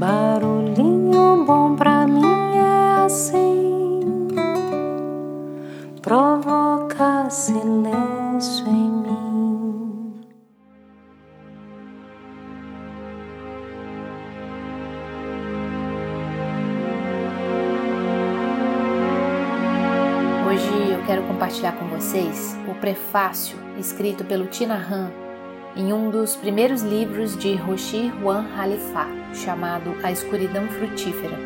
Barulhinho bom pra mim é assim, provoca silêncio em mim. Hoje eu quero compartilhar com vocês o prefácio escrito pelo Tina Han em um dos primeiros livros de Roshi Juan Halifá, chamado A Escuridão Frutífera.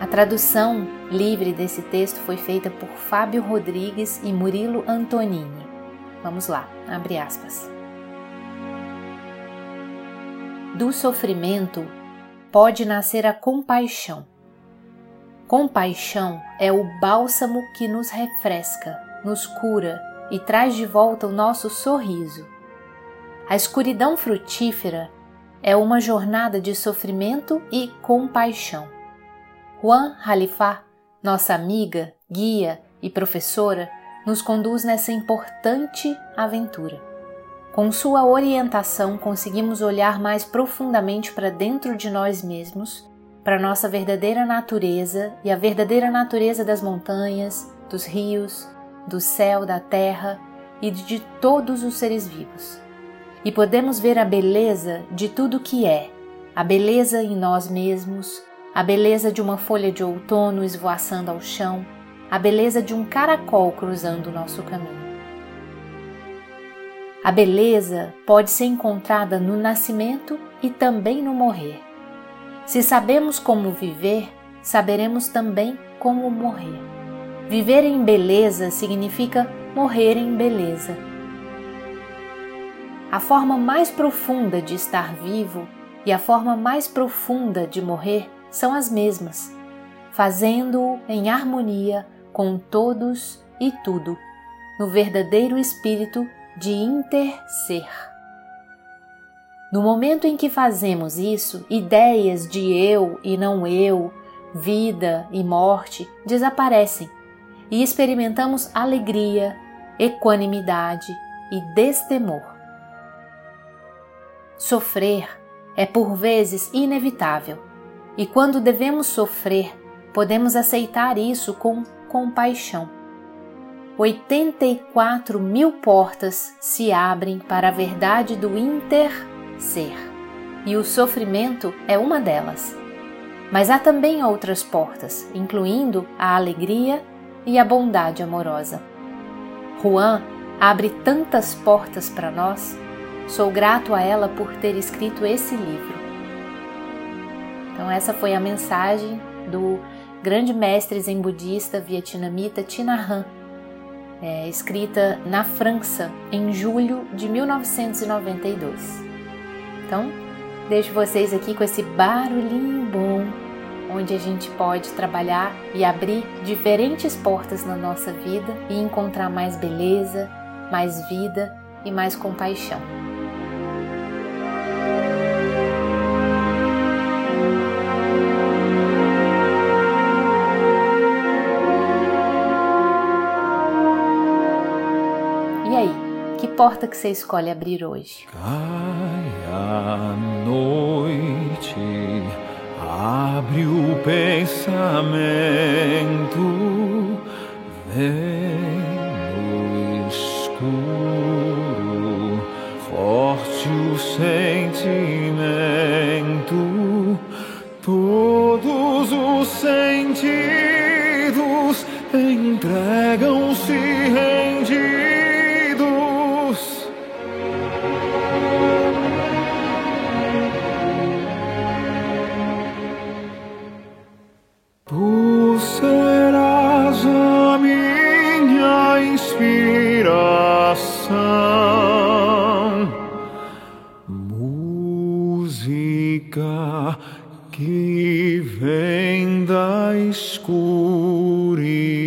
A tradução livre desse texto foi feita por Fábio Rodrigues e Murilo Antonini. Vamos lá, abre aspas. Do sofrimento pode nascer a compaixão. Compaixão é o bálsamo que nos refresca, nos cura e traz de volta o nosso sorriso. A escuridão frutífera é uma jornada de sofrimento e compaixão. Juan Halifá, nossa amiga, guia e professora, nos conduz nessa importante aventura. Com sua orientação, conseguimos olhar mais profundamente para dentro de nós mesmos, para nossa verdadeira natureza e a verdadeira natureza das montanhas, dos rios, do céu, da terra e de todos os seres vivos e podemos ver a beleza de tudo que é, a beleza em nós mesmos, a beleza de uma folha de outono esvoaçando ao chão, a beleza de um caracol cruzando o nosso caminho. A beleza pode ser encontrada no nascimento e também no morrer. Se sabemos como viver, saberemos também como morrer. Viver em beleza significa morrer em beleza a forma mais profunda de estar vivo e a forma mais profunda de morrer são as mesmas, fazendo-o em harmonia com todos e tudo, no verdadeiro espírito de interser. No momento em que fazemos isso, ideias de eu e não eu, vida e morte desaparecem e experimentamos alegria, equanimidade e destemor. Sofrer é por vezes inevitável, e quando devemos sofrer, podemos aceitar isso com compaixão. 84 mil portas se abrem para a verdade do inter-ser, e o sofrimento é uma delas. Mas há também outras portas, incluindo a alegria e a bondade amorosa. Juan abre tantas portas para nós Sou grato a ela por ter escrito esse livro. Então, essa foi a mensagem do grande mestre zen budista vietnamita Tina Han, é, escrita na França em julho de 1992. Então, deixo vocês aqui com esse barulhinho bom, onde a gente pode trabalhar e abrir diferentes portas na nossa vida e encontrar mais beleza, mais vida e mais compaixão. Porta que você escolhe abrir hoje? Cai a noite, abre o pensamento, vem no escuro, forte o sentimento, todos os sentidos entregam-se aizskūrīt.